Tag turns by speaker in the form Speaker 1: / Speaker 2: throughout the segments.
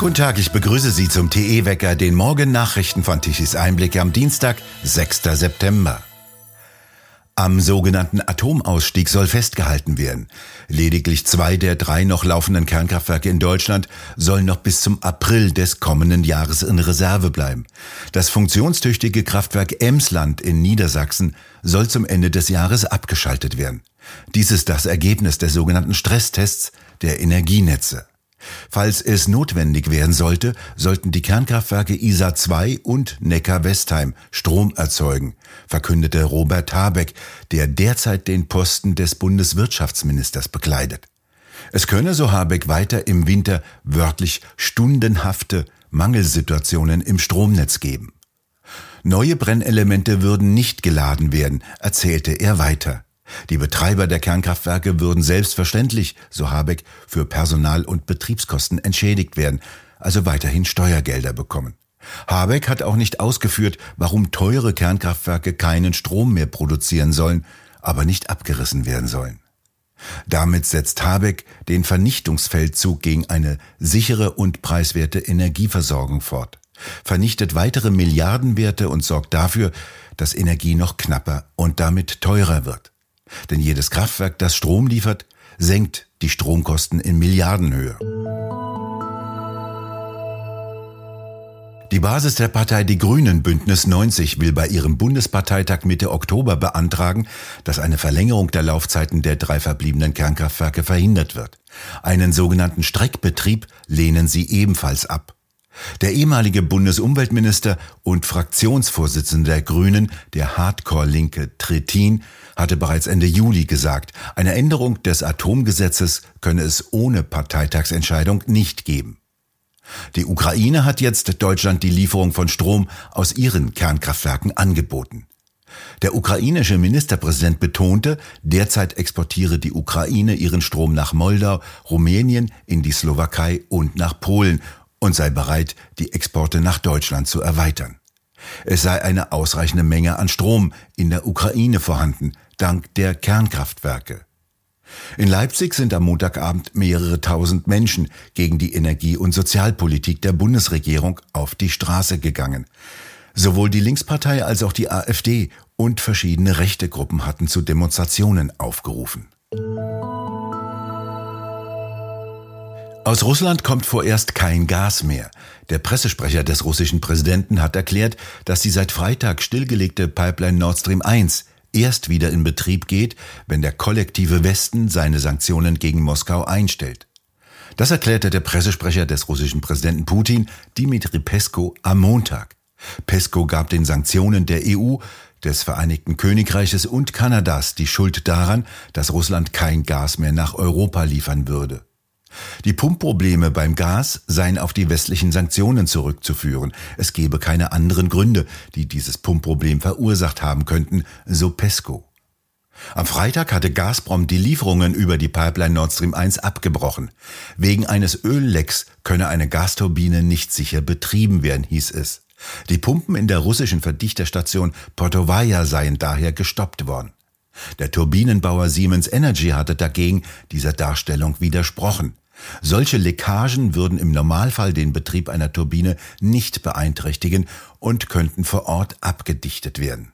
Speaker 1: Guten Tag, ich begrüße Sie zum TE-Wecker, den Morgen-Nachrichten von Tichys Einblick am Dienstag, 6. September. Am sogenannten Atomausstieg soll festgehalten werden. Lediglich zwei der drei noch laufenden Kernkraftwerke in Deutschland sollen noch bis zum April des kommenden Jahres in Reserve bleiben. Das funktionstüchtige Kraftwerk Emsland in Niedersachsen soll zum Ende des Jahres abgeschaltet werden. Dies ist das Ergebnis des sogenannten Stresstests der Energienetze. Falls es notwendig werden sollte, sollten die Kernkraftwerke ISA 2 und Neckar-Westheim Strom erzeugen, verkündete Robert Habeck, der derzeit den Posten des Bundeswirtschaftsministers bekleidet. Es könne, so Habeck, weiter im Winter wörtlich stundenhafte Mangelsituationen im Stromnetz geben. Neue Brennelemente würden nicht geladen werden, erzählte er weiter. Die Betreiber der Kernkraftwerke würden selbstverständlich, so Habeck, für Personal- und Betriebskosten entschädigt werden, also weiterhin Steuergelder bekommen. Habeck hat auch nicht ausgeführt, warum teure Kernkraftwerke keinen Strom mehr produzieren sollen, aber nicht abgerissen werden sollen. Damit setzt Habeck den Vernichtungsfeldzug gegen eine sichere und preiswerte Energieversorgung fort, vernichtet weitere Milliardenwerte und sorgt dafür, dass Energie noch knapper und damit teurer wird. Denn jedes Kraftwerk, das Strom liefert, senkt die Stromkosten in Milliardenhöhe. Die Basis der Partei Die Grünen Bündnis 90 will bei ihrem Bundesparteitag Mitte Oktober beantragen, dass eine Verlängerung der Laufzeiten der drei verbliebenen Kernkraftwerke verhindert wird. Einen sogenannten Streckbetrieb lehnen sie ebenfalls ab. Der ehemalige Bundesumweltminister und Fraktionsvorsitzende der Grünen, der Hardcore-Linke Trittin, hatte bereits Ende Juli gesagt, eine Änderung des Atomgesetzes könne es ohne Parteitagsentscheidung nicht geben. Die Ukraine hat jetzt Deutschland die Lieferung von Strom aus ihren Kernkraftwerken angeboten. Der ukrainische Ministerpräsident betonte, derzeit exportiere die Ukraine ihren Strom nach Moldau, Rumänien, in die Slowakei und nach Polen und sei bereit, die Exporte nach Deutschland zu erweitern. Es sei eine ausreichende Menge an Strom in der Ukraine vorhanden, dank der Kernkraftwerke. In Leipzig sind am Montagabend mehrere tausend Menschen gegen die Energie- und Sozialpolitik der Bundesregierung auf die Straße gegangen. Sowohl die Linkspartei als auch die AfD und verschiedene rechte Gruppen hatten zu Demonstrationen aufgerufen. Aus Russland kommt vorerst kein Gas mehr. Der Pressesprecher des russischen Präsidenten hat erklärt, dass die seit Freitag stillgelegte Pipeline Nord Stream 1 erst wieder in Betrieb geht, wenn der kollektive Westen seine Sanktionen gegen Moskau einstellt. Das erklärte der Pressesprecher des russischen Präsidenten Putin, Dmitri Pesko, am Montag. Pesko gab den Sanktionen der EU, des Vereinigten Königreiches und Kanadas die Schuld daran, dass Russland kein Gas mehr nach Europa liefern würde. Die Pumpprobleme beim Gas seien auf die westlichen Sanktionen zurückzuführen. Es gebe keine anderen Gründe, die dieses Pumpproblem verursacht haben könnten, so Pesco. Am Freitag hatte Gazprom die Lieferungen über die Pipeline Nord Stream 1 abgebrochen. Wegen eines Öllecks könne eine Gasturbine nicht sicher betrieben werden, hieß es. Die Pumpen in der russischen Verdichterstation Portovaja seien daher gestoppt worden. Der Turbinenbauer Siemens Energy hatte dagegen dieser Darstellung widersprochen. Solche Leckagen würden im Normalfall den Betrieb einer Turbine nicht beeinträchtigen und könnten vor Ort abgedichtet werden.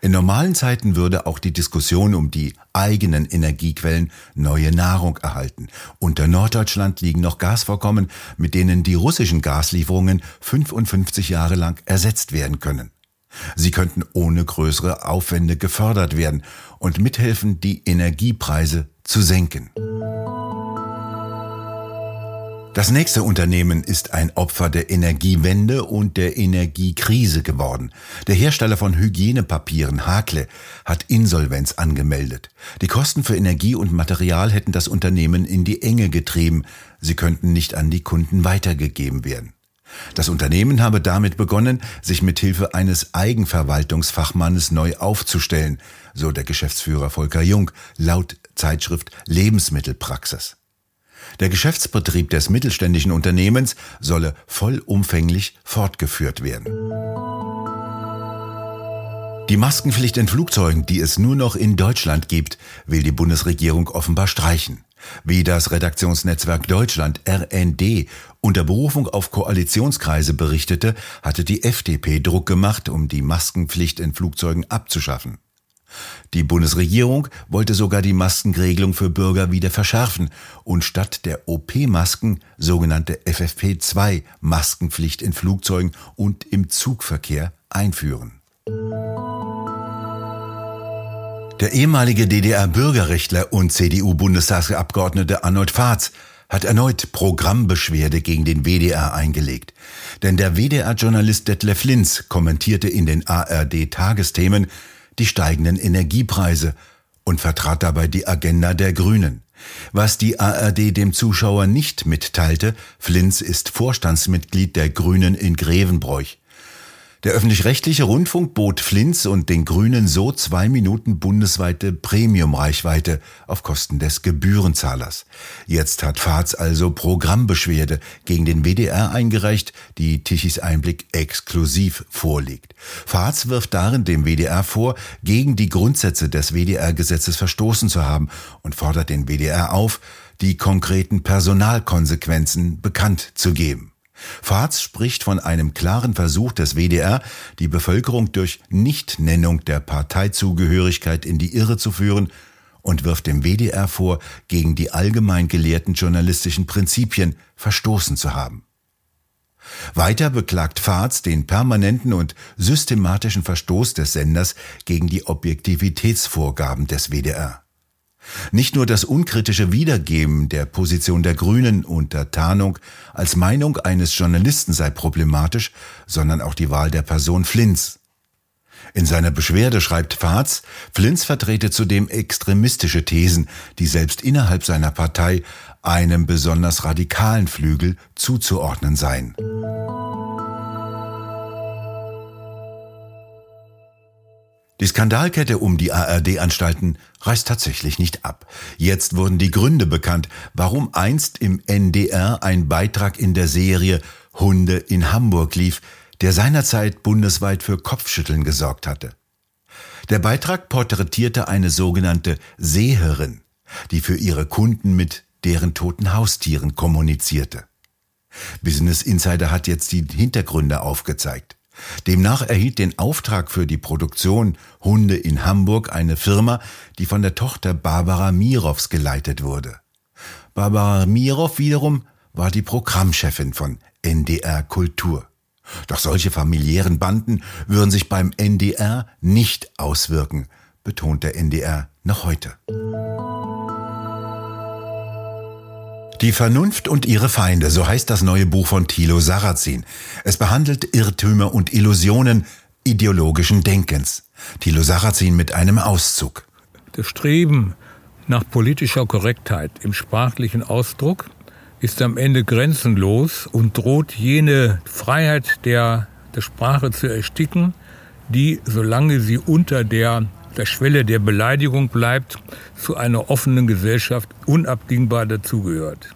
Speaker 1: In normalen Zeiten würde auch die Diskussion um die eigenen Energiequellen neue Nahrung erhalten. Unter Norddeutschland liegen noch Gasvorkommen, mit denen die russischen Gaslieferungen 55 Jahre lang ersetzt werden können. Sie könnten ohne größere Aufwände gefördert werden und mithelfen, die Energiepreise zu senken. Das nächste Unternehmen ist ein Opfer der Energiewende und der Energiekrise geworden. Der Hersteller von Hygienepapieren Hakle hat Insolvenz angemeldet. Die Kosten für Energie und Material hätten das Unternehmen in die Enge getrieben. Sie könnten nicht an die Kunden weitergegeben werden. Das Unternehmen habe damit begonnen, sich mit Hilfe eines Eigenverwaltungsfachmannes neu aufzustellen, so der Geschäftsführer Volker Jung laut Zeitschrift Lebensmittelpraxis. Der Geschäftsbetrieb des mittelständischen Unternehmens solle vollumfänglich fortgeführt werden. Die Maskenpflicht in Flugzeugen, die es nur noch in Deutschland gibt, will die Bundesregierung offenbar streichen. Wie das Redaktionsnetzwerk Deutschland RND unter Berufung auf Koalitionskreise berichtete, hatte die FDP Druck gemacht, um die Maskenpflicht in Flugzeugen abzuschaffen. Die Bundesregierung wollte sogar die Maskenregelung für Bürger wieder verschärfen und statt der OP-Masken sogenannte FFP2-Maskenpflicht in Flugzeugen und im Zugverkehr einführen. Der ehemalige DDR-Bürgerrechtler und CDU-Bundestagsabgeordnete Arnold Fahrz hat erneut Programmbeschwerde gegen den WDR eingelegt. Denn der WDR-Journalist Detlef Linz kommentierte in den ARD-Tagesthemen die steigenden Energiepreise und vertrat dabei die Agenda der Grünen. Was die ARD dem Zuschauer nicht mitteilte, Flinz ist Vorstandsmitglied der Grünen in Grevenbroich. Der öffentlich-rechtliche Rundfunk bot Flinz und den Grünen so zwei Minuten bundesweite Premium-Reichweite auf Kosten des Gebührenzahlers. Jetzt hat Fahrs also Programmbeschwerde gegen den WDR eingereicht, die Tichys Einblick exklusiv vorliegt. Fahrs wirft darin dem WDR vor, gegen die Grundsätze des WDR-Gesetzes verstoßen zu haben und fordert den WDR auf, die konkreten Personalkonsequenzen bekannt zu geben. Fahz spricht von einem klaren Versuch des WDR, die Bevölkerung durch Nichtnennung der Parteizugehörigkeit in die Irre zu führen und wirft dem WDR vor, gegen die allgemein gelehrten journalistischen Prinzipien verstoßen zu haben. Weiter beklagt Fahz den permanenten und systematischen Verstoß des Senders gegen die Objektivitätsvorgaben des WDR. Nicht nur das unkritische Wiedergeben der Position der Grünen unter Tarnung als Meinung eines Journalisten sei problematisch, sondern auch die Wahl der Person Flinz. In seiner Beschwerde schreibt Fahz, Flinz vertrete zudem extremistische Thesen, die selbst innerhalb seiner Partei einem besonders radikalen Flügel zuzuordnen seien. Die Skandalkette um die ARD-Anstalten reißt tatsächlich nicht ab. Jetzt wurden die Gründe bekannt, warum einst im NDR ein Beitrag in der Serie Hunde in Hamburg lief, der seinerzeit bundesweit für Kopfschütteln gesorgt hatte. Der Beitrag porträtierte eine sogenannte Seherin, die für ihre Kunden mit deren toten Haustieren kommunizierte. Business Insider hat jetzt die Hintergründe aufgezeigt. Demnach erhielt den Auftrag für die Produktion Hunde in Hamburg eine Firma, die von der Tochter Barbara Mirows geleitet wurde. Barbara Mirow wiederum war die Programmchefin von NDR Kultur. Doch solche familiären Banden würden sich beim NDR nicht auswirken, betont der NDR noch heute. Die Vernunft und ihre Feinde, so heißt das neue Buch von Thilo Sarrazin. Es behandelt Irrtümer und Illusionen ideologischen Denkens. Thilo Sarrazin mit einem Auszug.
Speaker 2: Das Streben nach politischer Korrektheit im sprachlichen Ausdruck ist am Ende grenzenlos und droht jene Freiheit der, der Sprache zu ersticken, die, solange sie unter der, der Schwelle der Beleidigung bleibt, zu einer offenen Gesellschaft unabdingbar dazugehört.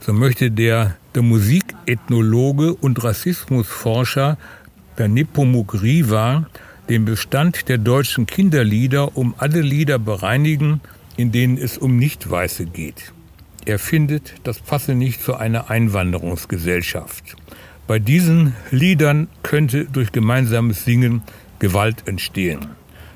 Speaker 2: So möchte der, der Musikethnologe und Rassismusforscher der Nepomuk Riva den Bestand der deutschen Kinderlieder um alle Lieder bereinigen, in denen es um Nicht-Weiße geht. Er findet, das passe nicht zu einer Einwanderungsgesellschaft. Bei diesen Liedern könnte durch gemeinsames Singen Gewalt entstehen.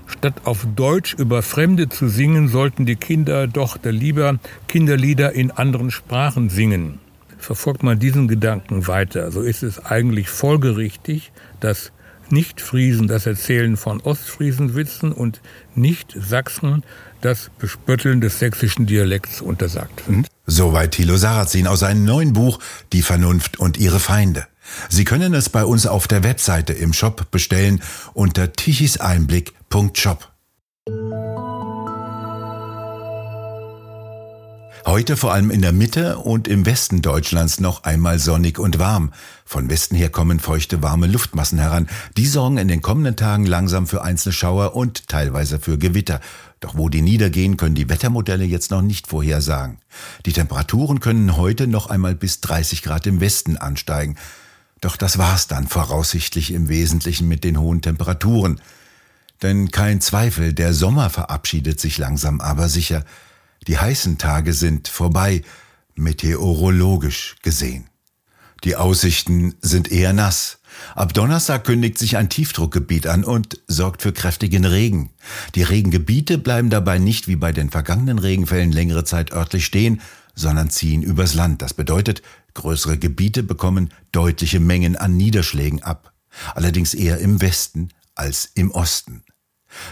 Speaker 2: Statt auf Deutsch über Fremde zu singen, sollten die Kinder doch lieber Kinderlieder in anderen Sprachen singen. Verfolgt man diesen Gedanken weiter, so ist es eigentlich folgerichtig, dass Nicht-Friesen das Erzählen von Ostfriesenwitzen und Nicht-Sachsen das Bespötteln des sächsischen Dialekts untersagt wird.
Speaker 1: Soweit Thilo Sarrazin aus seinem neuen Buch Die Vernunft und ihre Feinde. Sie können es bei uns auf der Webseite im Shop bestellen unter tichiseinblick.shop. Heute vor allem in der Mitte und im Westen Deutschlands noch einmal sonnig und warm. Von Westen her kommen feuchte, warme Luftmassen heran. Die sorgen in den kommenden Tagen langsam für einzelne Schauer und teilweise für Gewitter. Doch wo die niedergehen, können die Wettermodelle jetzt noch nicht vorhersagen. Die Temperaturen können heute noch einmal bis 30 Grad im Westen ansteigen. Doch das war's dann voraussichtlich im Wesentlichen mit den hohen Temperaturen. Denn kein Zweifel, der Sommer verabschiedet sich langsam aber sicher. Die heißen Tage sind vorbei, meteorologisch gesehen. Die Aussichten sind eher nass. Ab Donnerstag kündigt sich ein Tiefdruckgebiet an und sorgt für kräftigen Regen. Die Regengebiete bleiben dabei nicht wie bei den vergangenen Regenfällen längere Zeit örtlich stehen, sondern ziehen übers Land. Das bedeutet, größere Gebiete bekommen deutliche Mengen an Niederschlägen ab. Allerdings eher im Westen als im Osten.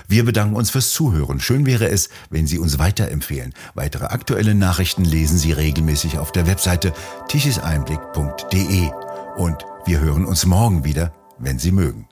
Speaker 1: Wir bedanken uns fürs Zuhören. Schön wäre es, wenn Sie uns weiterempfehlen. Weitere aktuelle Nachrichten lesen Sie regelmäßig auf der Webseite tichiseinblick.de. Und wir hören uns morgen wieder, wenn Sie mögen.